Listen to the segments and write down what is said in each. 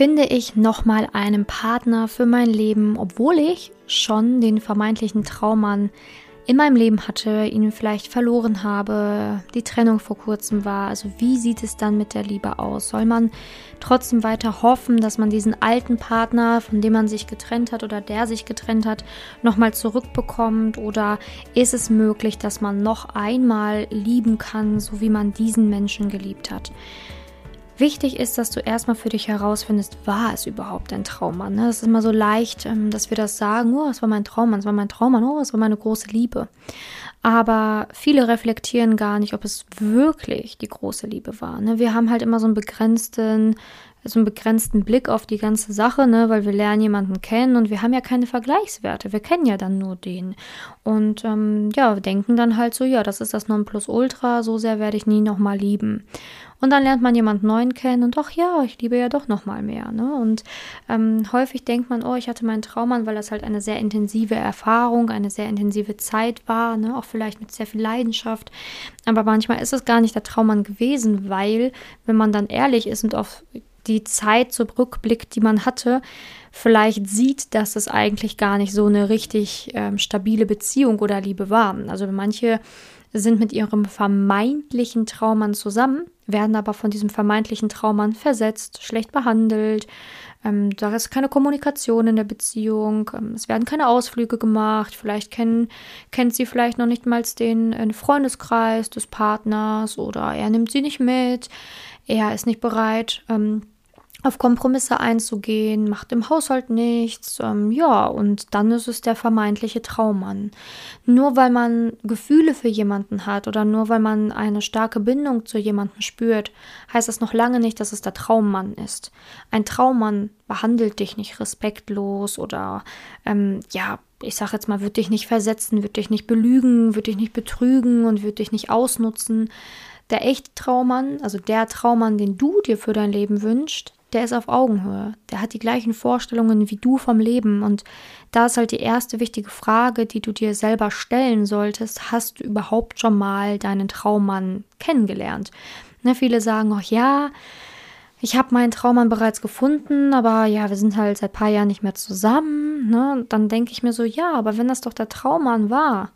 finde ich nochmal einen Partner für mein Leben, obwohl ich schon den vermeintlichen Traummann in meinem Leben hatte, ihn vielleicht verloren habe, die Trennung vor kurzem war. Also wie sieht es dann mit der Liebe aus? Soll man trotzdem weiter hoffen, dass man diesen alten Partner, von dem man sich getrennt hat oder der sich getrennt hat, nochmal zurückbekommt? Oder ist es möglich, dass man noch einmal lieben kann, so wie man diesen Menschen geliebt hat? Wichtig ist, dass du erstmal für dich herausfindest, war es überhaupt ein Traummann? Ne? Es ist immer so leicht, ähm, dass wir das sagen, oh, es war mein Traummann, es war mein Traummann, oh, es war meine große Liebe. Aber viele reflektieren gar nicht, ob es wirklich die große Liebe war. Ne? Wir haben halt immer so einen begrenzten, so einen begrenzten Blick auf die ganze Sache, ne? weil wir lernen jemanden kennen und wir haben ja keine Vergleichswerte. Wir kennen ja dann nur den. Und ähm, ja, denken dann halt so, ja, das ist das Nonplusultra, so sehr werde ich nie nochmal lieben. Und dann lernt man jemanden neuen kennen und doch, ja, ich liebe ja doch nochmal mehr. Ne? Und ähm, häufig denkt man, oh, ich hatte meinen Traummann, weil das halt eine sehr intensive Erfahrung, eine sehr intensive Zeit war, ne? auch vielleicht mit sehr viel Leidenschaft. Aber manchmal ist es gar nicht der Traummann gewesen, weil, wenn man dann ehrlich ist und auf die Zeit zurückblickt, die man hatte, vielleicht sieht, dass es eigentlich gar nicht so eine richtig ähm, stabile Beziehung oder Liebe war. Also manche sind mit ihrem vermeintlichen Traummann zusammen, werden aber von diesem vermeintlichen Traummann versetzt, schlecht behandelt. Ähm, da ist keine Kommunikation in der Beziehung. Ähm, es werden keine Ausflüge gemacht. Vielleicht kennen, kennt sie vielleicht noch nicht mal den äh, Freundeskreis des Partners oder er nimmt sie nicht mit. Er ist nicht bereit, ähm, auf Kompromisse einzugehen, macht im Haushalt nichts, ähm, ja, und dann ist es der vermeintliche Traummann. Nur weil man Gefühle für jemanden hat oder nur weil man eine starke Bindung zu jemandem spürt, heißt das noch lange nicht, dass es der Traummann ist. Ein Traummann behandelt dich nicht respektlos oder, ähm, ja, ich sag jetzt mal, wird dich nicht versetzen, wird dich nicht belügen, wird dich nicht betrügen und wird dich nicht ausnutzen. Der echte Traummann, also der Traummann, den du dir für dein Leben wünschst, der ist auf Augenhöhe. Der hat die gleichen Vorstellungen wie du vom Leben. Und da ist halt die erste wichtige Frage, die du dir selber stellen solltest. Hast du überhaupt schon mal deinen Traummann kennengelernt? Ne, viele sagen auch, ja, ich habe meinen Traummann bereits gefunden, aber ja, wir sind halt seit ein paar Jahren nicht mehr zusammen. Ne? Dann denke ich mir so, ja, aber wenn das doch der Traummann war,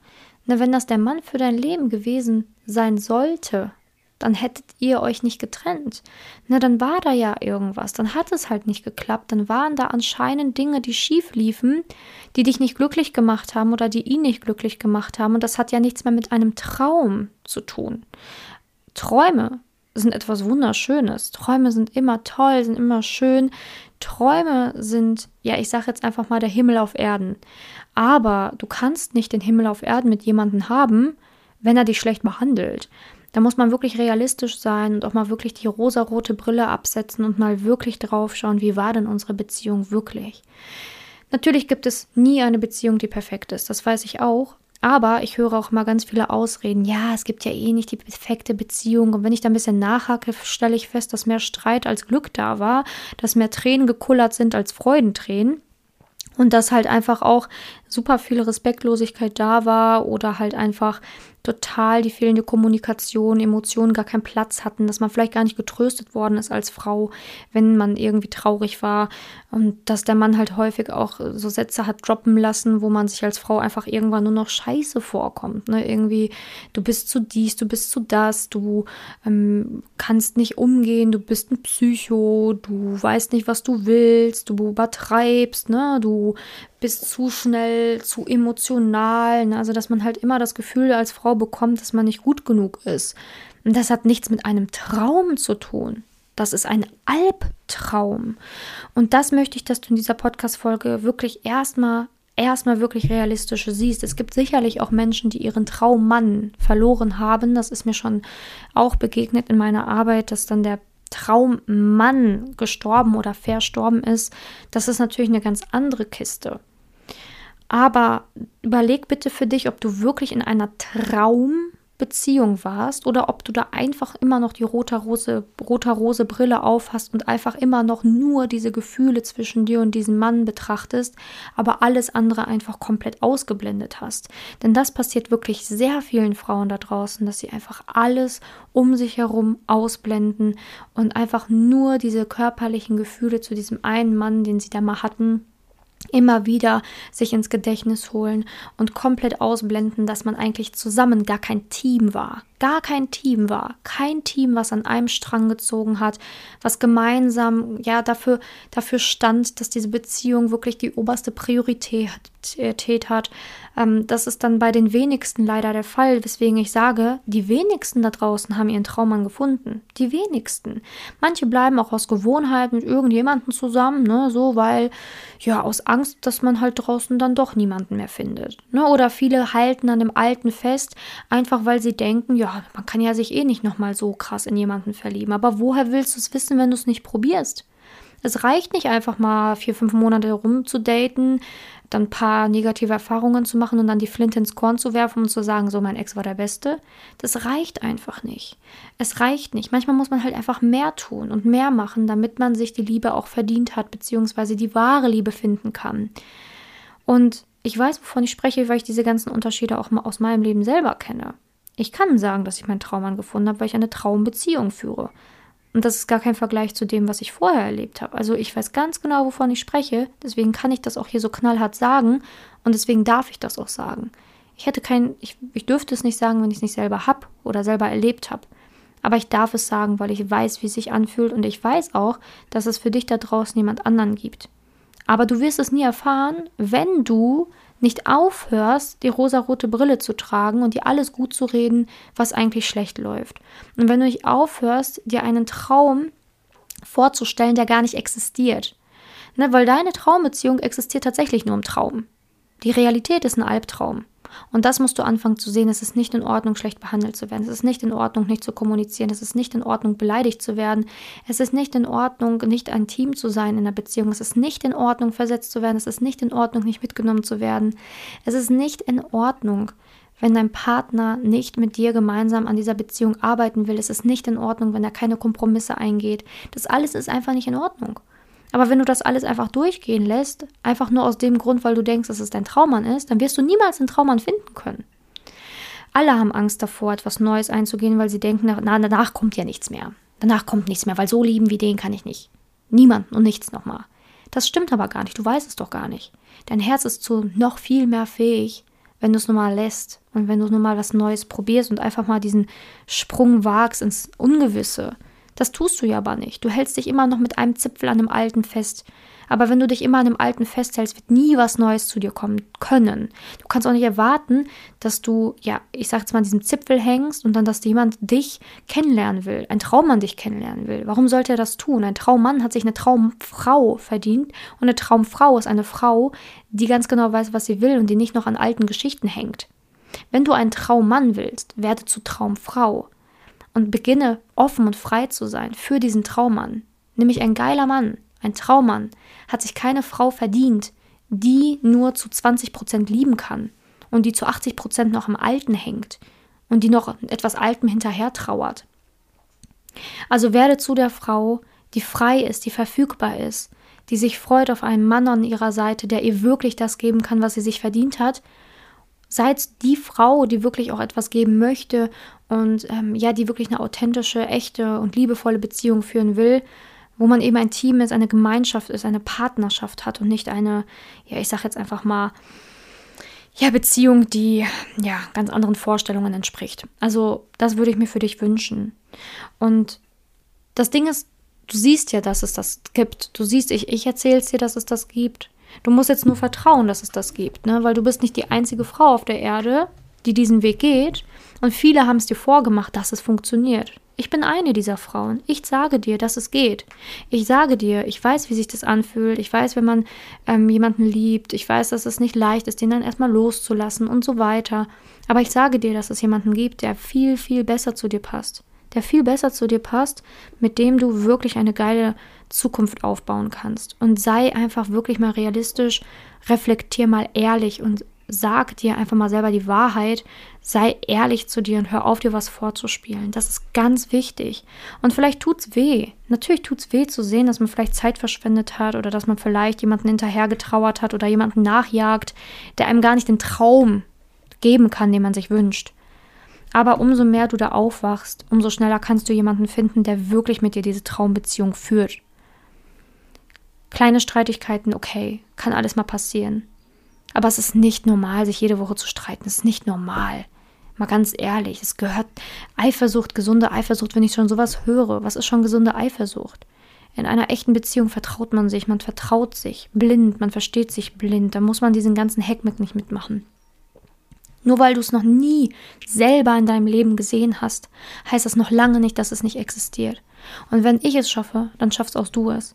ne, wenn das der Mann für dein Leben gewesen sein sollte, dann hättet ihr euch nicht getrennt. Na, dann war da ja irgendwas, dann hat es halt nicht geklappt, dann waren da anscheinend Dinge, die schief liefen, die dich nicht glücklich gemacht haben oder die ihn nicht glücklich gemacht haben. Und das hat ja nichts mehr mit einem Traum zu tun. Träume sind etwas Wunderschönes. Träume sind immer toll, sind immer schön. Träume sind, ja, ich sage jetzt einfach mal der Himmel auf Erden. Aber du kannst nicht den Himmel auf Erden mit jemandem haben, wenn er dich schlecht behandelt. Da muss man wirklich realistisch sein und auch mal wirklich die rosarote Brille absetzen und mal wirklich drauf schauen, wie war denn unsere Beziehung wirklich. Natürlich gibt es nie eine Beziehung, die perfekt ist, das weiß ich auch. Aber ich höre auch mal ganz viele Ausreden. Ja, es gibt ja eh nicht die perfekte Beziehung. Und wenn ich da ein bisschen nachhake, stelle ich fest, dass mehr Streit als Glück da war, dass mehr Tränen gekullert sind als Freudentränen. Und dass halt einfach auch super viel Respektlosigkeit da war oder halt einfach total die fehlende Kommunikation, Emotionen gar keinen Platz hatten, dass man vielleicht gar nicht getröstet worden ist als Frau, wenn man irgendwie traurig war und dass der Mann halt häufig auch so Sätze hat droppen lassen, wo man sich als Frau einfach irgendwann nur noch scheiße vorkommt. Ne? Irgendwie, du bist zu dies, du bist zu das, du ähm, kannst nicht umgehen, du bist ein Psycho, du weißt nicht, was du willst, du übertreibst, ne? du bist zu schnell, zu emotional. Ne? Also, dass man halt immer das Gefühl als Frau bekommt, dass man nicht gut genug ist. Und das hat nichts mit einem Traum zu tun. Das ist ein Albtraum. Und das möchte ich, dass du in dieser Podcast-Folge wirklich erstmal erstmal wirklich realistische siehst. Es gibt sicherlich auch Menschen, die ihren Traummann verloren haben. Das ist mir schon auch begegnet in meiner Arbeit, dass dann der Traummann gestorben oder verstorben ist. Das ist natürlich eine ganz andere Kiste. Aber überleg bitte für dich, ob du wirklich in einer Traum Beziehung warst oder ob du da einfach immer noch die roter Rose, roter Rose Brille auf hast und einfach immer noch nur diese Gefühle zwischen dir und diesem Mann betrachtest, aber alles andere einfach komplett ausgeblendet hast. Denn das passiert wirklich sehr vielen Frauen da draußen, dass sie einfach alles um sich herum ausblenden und einfach nur diese körperlichen Gefühle zu diesem einen Mann, den sie da mal hatten, immer wieder sich ins Gedächtnis holen und komplett ausblenden, dass man eigentlich zusammen gar kein Team war. Gar kein Team war, kein Team, was an einem Strang gezogen hat, was gemeinsam ja dafür dafür stand, dass diese Beziehung wirklich die oberste Priorität hat. Ähm, das ist dann bei den wenigsten leider der Fall, weswegen ich sage, die wenigsten da draußen haben ihren Traummann gefunden. Die wenigsten. Manche bleiben auch aus Gewohnheit mit irgendjemandem zusammen, ne, so weil ja aus Angst, dass man halt draußen dann doch niemanden mehr findet. Ne? Oder viele halten an dem Alten fest, einfach weil sie denken, ja man kann ja sich eh nicht nochmal so krass in jemanden verlieben. Aber woher willst du es wissen, wenn du es nicht probierst? Es reicht nicht einfach mal vier, fünf Monate rumzudaten, dann ein paar negative Erfahrungen zu machen und dann die Flinte ins Korn zu werfen und zu sagen, so mein Ex war der Beste. Das reicht einfach nicht. Es reicht nicht. Manchmal muss man halt einfach mehr tun und mehr machen, damit man sich die Liebe auch verdient hat, beziehungsweise die wahre Liebe finden kann. Und ich weiß, wovon ich spreche, weil ich diese ganzen Unterschiede auch mal aus meinem Leben selber kenne. Ich kann sagen, dass ich meinen Traummann gefunden habe, weil ich eine Traumbeziehung führe. Und das ist gar kein Vergleich zu dem, was ich vorher erlebt habe. Also ich weiß ganz genau, wovon ich spreche. Deswegen kann ich das auch hier so knallhart sagen. Und deswegen darf ich das auch sagen. Ich hätte kein, ich, ich dürfte es nicht sagen, wenn ich es nicht selber habe oder selber erlebt habe. Aber ich darf es sagen, weil ich weiß, wie es sich anfühlt und ich weiß auch, dass es für dich da draußen jemand anderen gibt. Aber du wirst es nie erfahren, wenn du nicht aufhörst, die rosarote Brille zu tragen und dir alles gut zu reden, was eigentlich schlecht läuft. Und wenn du nicht aufhörst, dir einen Traum vorzustellen, der gar nicht existiert. Ne, weil deine Traumbeziehung existiert tatsächlich nur im Traum. Die Realität ist ein Albtraum. Und das musst du anfangen zu sehen. Es ist nicht in Ordnung, schlecht behandelt zu werden. Es ist nicht in Ordnung, nicht zu kommunizieren. Es ist nicht in Ordnung, beleidigt zu werden. Es ist nicht in Ordnung, nicht ein Team zu sein in einer Beziehung. Es ist nicht in Ordnung, versetzt zu werden. Es ist nicht in Ordnung, nicht mitgenommen zu werden. Es ist nicht in Ordnung, wenn dein Partner nicht mit dir gemeinsam an dieser Beziehung arbeiten will. Es ist nicht in Ordnung, wenn er keine Kompromisse eingeht. Das alles ist einfach nicht in Ordnung. Aber wenn du das alles einfach durchgehen lässt, einfach nur aus dem Grund, weil du denkst, dass es dein Traummann ist, dann wirst du niemals einen Traummann finden können. Alle haben Angst davor, etwas Neues einzugehen, weil sie denken, na, danach kommt ja nichts mehr. Danach kommt nichts mehr, weil so lieben wie den kann ich nicht. Niemanden und nichts nochmal. Das stimmt aber gar nicht, du weißt es doch gar nicht. Dein Herz ist zu noch viel mehr fähig, wenn du es nur mal lässt und wenn du nur mal was Neues probierst und einfach mal diesen Sprung wagst ins Ungewisse. Das tust du ja aber nicht. Du hältst dich immer noch mit einem Zipfel an dem Alten fest. Aber wenn du dich immer an dem Alten festhältst, wird nie was Neues zu dir kommen können. Du kannst auch nicht erwarten, dass du, ja, ich sag's mal, an diesem Zipfel hängst und dann, dass jemand dich kennenlernen will, ein Traummann dich kennenlernen will. Warum sollte er das tun? Ein Traummann hat sich eine Traumfrau verdient und eine Traumfrau ist eine Frau, die ganz genau weiß, was sie will und die nicht noch an alten Geschichten hängt. Wenn du einen Traummann willst, werde zu Traumfrau und beginne offen und frei zu sein für diesen Traummann. Nämlich ein geiler Mann, ein Traummann, hat sich keine Frau verdient, die nur zu 20 Prozent lieben kann und die zu 80 Prozent noch im Alten hängt und die noch etwas Altem hinterher trauert. Also werde zu der Frau, die frei ist, die verfügbar ist, die sich freut auf einen Mann an ihrer Seite, der ihr wirklich das geben kann, was sie sich verdient hat Seid die Frau, die wirklich auch etwas geben möchte und ähm, ja, die wirklich eine authentische, echte und liebevolle Beziehung führen will, wo man eben ein Team ist, eine Gemeinschaft ist, eine Partnerschaft hat und nicht eine, ja, ich sag jetzt einfach mal, ja, Beziehung, die ja ganz anderen Vorstellungen entspricht. Also, das würde ich mir für dich wünschen. Und das Ding ist, du siehst ja, dass es das gibt. Du siehst, ich, ich erzähle es dir, dass es das gibt. Du musst jetzt nur vertrauen, dass es das gibt, ne? weil du bist nicht die einzige Frau auf der Erde, die diesen Weg geht. Und viele haben es dir vorgemacht, dass es funktioniert. Ich bin eine dieser Frauen. Ich sage dir, dass es geht. Ich sage dir, ich weiß, wie sich das anfühlt. Ich weiß, wenn man ähm, jemanden liebt. Ich weiß, dass es nicht leicht ist, den dann erstmal loszulassen und so weiter. Aber ich sage dir, dass es jemanden gibt, der viel, viel besser zu dir passt. Der viel besser zu dir passt, mit dem du wirklich eine geile Zukunft aufbauen kannst. Und sei einfach wirklich mal realistisch, reflektier mal ehrlich und sag dir einfach mal selber die Wahrheit, sei ehrlich zu dir und hör auf, dir was vorzuspielen. Das ist ganz wichtig. Und vielleicht tut's weh. Natürlich tut's weh zu sehen, dass man vielleicht Zeit verschwendet hat oder dass man vielleicht jemanden hinterhergetrauert hat oder jemanden nachjagt, der einem gar nicht den Traum geben kann, den man sich wünscht. Aber umso mehr du da aufwachst, umso schneller kannst du jemanden finden, der wirklich mit dir diese Traumbeziehung führt. Kleine Streitigkeiten, okay, kann alles mal passieren. Aber es ist nicht normal, sich jede Woche zu streiten. Es ist nicht normal. Mal ganz ehrlich, es gehört Eifersucht, gesunde Eifersucht, wenn ich schon sowas höre. Was ist schon gesunde Eifersucht? In einer echten Beziehung vertraut man sich, man vertraut sich blind, man versteht sich blind. Da muss man diesen ganzen Heckmeck nicht mitmachen. Nur weil du es noch nie selber in deinem Leben gesehen hast, heißt das noch lange nicht, dass es nicht existiert. Und wenn ich es schaffe, dann schaffst auch du es.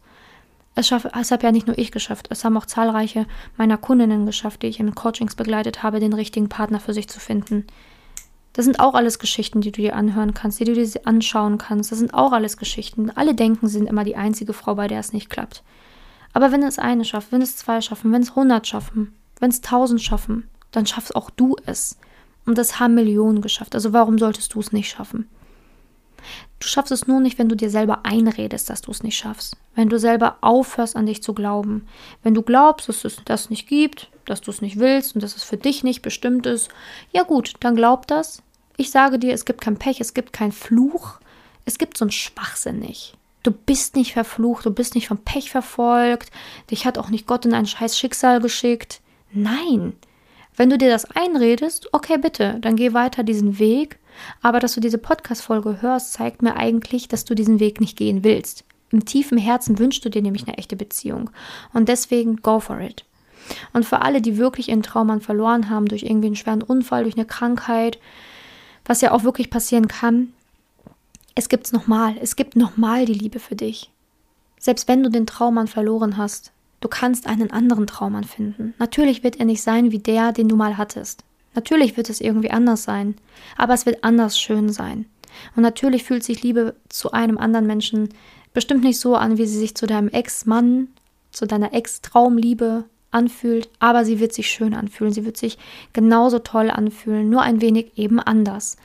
Es, schaff, es habe ja nicht nur ich geschafft, es haben auch zahlreiche meiner Kundinnen geschafft, die ich in Coachings begleitet habe, den richtigen Partner für sich zu finden. Das sind auch alles Geschichten, die du dir anhören kannst, die du dir anschauen kannst. Das sind auch alles Geschichten. Alle denken, sie sind immer die einzige Frau, bei der es nicht klappt. Aber wenn es eine schafft, wenn es zwei schaffen, wenn es hundert schaffen, wenn es tausend schaffen, dann schaffst auch du es. Und das haben Millionen geschafft. Also warum solltest du es nicht schaffen? Du schaffst es nur nicht, wenn du dir selber einredest, dass du es nicht schaffst. Wenn du selber aufhörst, an dich zu glauben. Wenn du glaubst, dass es das nicht gibt, dass du es nicht willst und dass es für dich nicht bestimmt ist, ja gut, dann glaub das. Ich sage dir, es gibt kein Pech, es gibt keinen Fluch. Es gibt so einen Schwachsinn nicht. Du bist nicht verflucht, du bist nicht vom Pech verfolgt, dich hat auch nicht Gott in ein scheiß Schicksal geschickt. Nein. Wenn du dir das einredest, okay, bitte, dann geh weiter diesen Weg aber dass du diese Podcast-Folge hörst, zeigt mir eigentlich, dass du diesen Weg nicht gehen willst. Im tiefen Herzen wünschst du dir nämlich eine echte Beziehung. Und deswegen go for it. Und für alle, die wirklich ihren Traummann verloren haben, durch irgendwie einen schweren Unfall, durch eine Krankheit, was ja auch wirklich passieren kann, es gibt's nochmal. Es gibt nochmal die Liebe für dich. Selbst wenn du den Traummann verloren hast, du kannst einen anderen Traummann finden. Natürlich wird er nicht sein wie der, den du mal hattest. Natürlich wird es irgendwie anders sein, aber es wird anders schön sein. Und natürlich fühlt sich Liebe zu einem anderen Menschen bestimmt nicht so an, wie sie sich zu deinem Ex-Mann, zu deiner Ex-Traumliebe anfühlt, aber sie wird sich schön anfühlen, sie wird sich genauso toll anfühlen, nur ein wenig eben anders.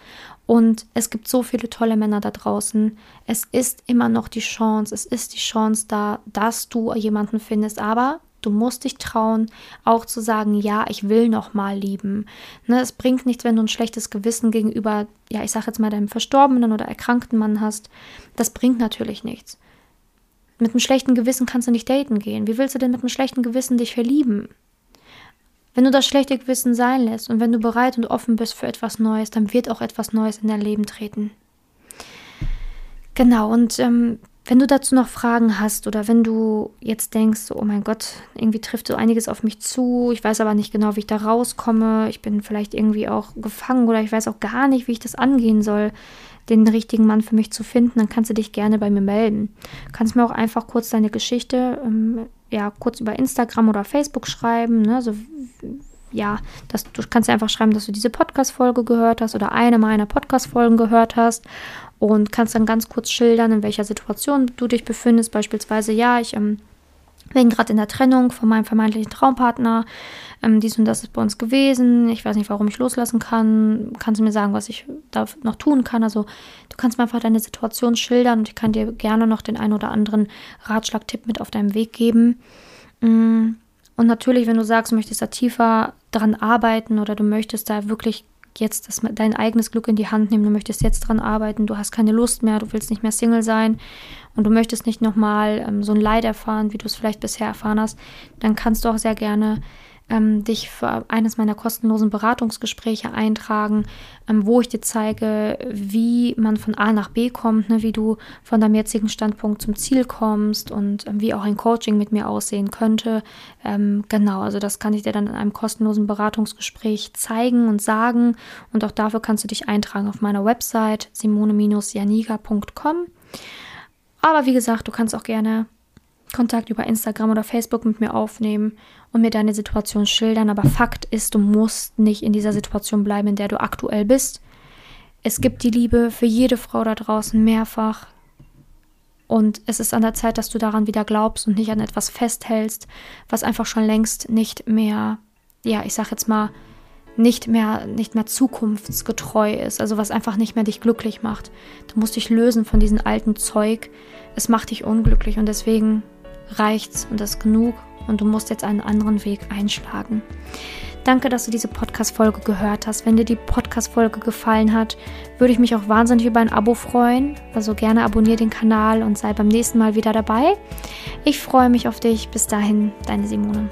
Und es gibt so viele tolle Männer da draußen. Es ist immer noch die Chance, es ist die Chance da, dass du jemanden findest, aber Du musst dich trauen, auch zu sagen, ja, ich will noch mal lieben. Ne, es bringt nichts, wenn du ein schlechtes Gewissen gegenüber, ja, ich sage jetzt mal deinem verstorbenen oder erkrankten Mann hast. Das bringt natürlich nichts. Mit einem schlechten Gewissen kannst du nicht daten gehen. Wie willst du denn mit einem schlechten Gewissen dich verlieben? Wenn du das schlechte Gewissen sein lässt und wenn du bereit und offen bist für etwas Neues, dann wird auch etwas Neues in dein Leben treten. Genau, und ähm, wenn du dazu noch Fragen hast oder wenn du jetzt denkst, oh mein Gott, irgendwie trifft so einiges auf mich zu, ich weiß aber nicht genau, wie ich da rauskomme, ich bin vielleicht irgendwie auch gefangen oder ich weiß auch gar nicht, wie ich das angehen soll, den richtigen Mann für mich zu finden, dann kannst du dich gerne bei mir melden. Du kannst mir auch einfach kurz deine Geschichte, ähm, ja, kurz über Instagram oder Facebook schreiben, ne, so ja, das, du kannst einfach schreiben, dass du diese Podcast-Folge gehört hast oder eine meiner Podcast-Folgen gehört hast und kannst dann ganz kurz schildern, in welcher Situation du dich befindest. Beispielsweise, ja, ich ähm, bin gerade in der Trennung von meinem vermeintlichen Traumpartner. Ähm, dies und das ist bei uns gewesen. Ich weiß nicht, warum ich loslassen kann. Kannst du mir sagen, was ich da noch tun kann? Also, du kannst mir einfach deine Situation schildern und ich kann dir gerne noch den einen oder anderen Ratschlag-Tipp mit auf deinem Weg geben. Mm, und natürlich, wenn du sagst, du möchtest da tiefer dran arbeiten oder du möchtest da wirklich jetzt das, dein eigenes Glück in die Hand nehmen, du möchtest jetzt dran arbeiten, du hast keine Lust mehr, du willst nicht mehr Single sein. Und du möchtest nicht nochmal ähm, so ein Leid erfahren, wie du es vielleicht bisher erfahren hast, dann kannst du auch sehr gerne ähm, dich für eines meiner kostenlosen Beratungsgespräche eintragen, ähm, wo ich dir zeige, wie man von A nach B kommt, ne, wie du von deinem jetzigen Standpunkt zum Ziel kommst und ähm, wie auch ein Coaching mit mir aussehen könnte. Ähm, genau, also das kann ich dir dann in einem kostenlosen Beratungsgespräch zeigen und sagen. Und auch dafür kannst du dich eintragen auf meiner Website simone-janiga.com. Aber wie gesagt, du kannst auch gerne Kontakt über Instagram oder Facebook mit mir aufnehmen und mir deine Situation schildern. Aber Fakt ist, du musst nicht in dieser Situation bleiben, in der du aktuell bist. Es gibt die Liebe für jede Frau da draußen mehrfach. Und es ist an der Zeit, dass du daran wieder glaubst und nicht an etwas festhältst, was einfach schon längst nicht mehr ja, ich sag jetzt mal, nicht mehr, nicht mehr zukunftsgetreu ist, also was einfach nicht mehr dich glücklich macht. Du musst dich lösen von diesem alten Zeug. Es macht dich unglücklich und deswegen reicht's und das ist genug und du musst jetzt einen anderen Weg einschlagen. Danke, dass du diese Podcast-Folge gehört hast. Wenn dir die Podcast-Folge gefallen hat, würde ich mich auch wahnsinnig über ein Abo freuen. Also gerne abonniere den Kanal und sei beim nächsten Mal wieder dabei. Ich freue mich auf dich. Bis dahin, deine Simone.